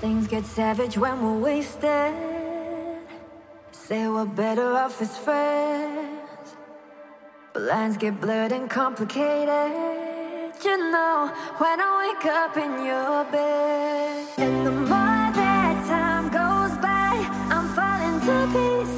Things get savage when we're wasted. Say we're better off as friends. But lines get blurred and complicated. You know, when I wake up in your bed, and the more that time goes by, I'm falling to pieces.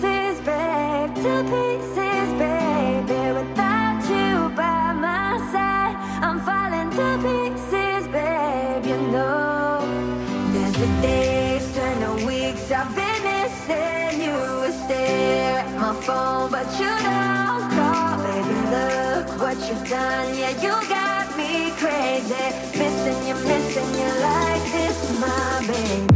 the days turn to weeks. I've been missing you. Was there at my phone, but you don't call. Baby, look what you've done. Yeah, you got me crazy. Missing you, missing you like this, my baby.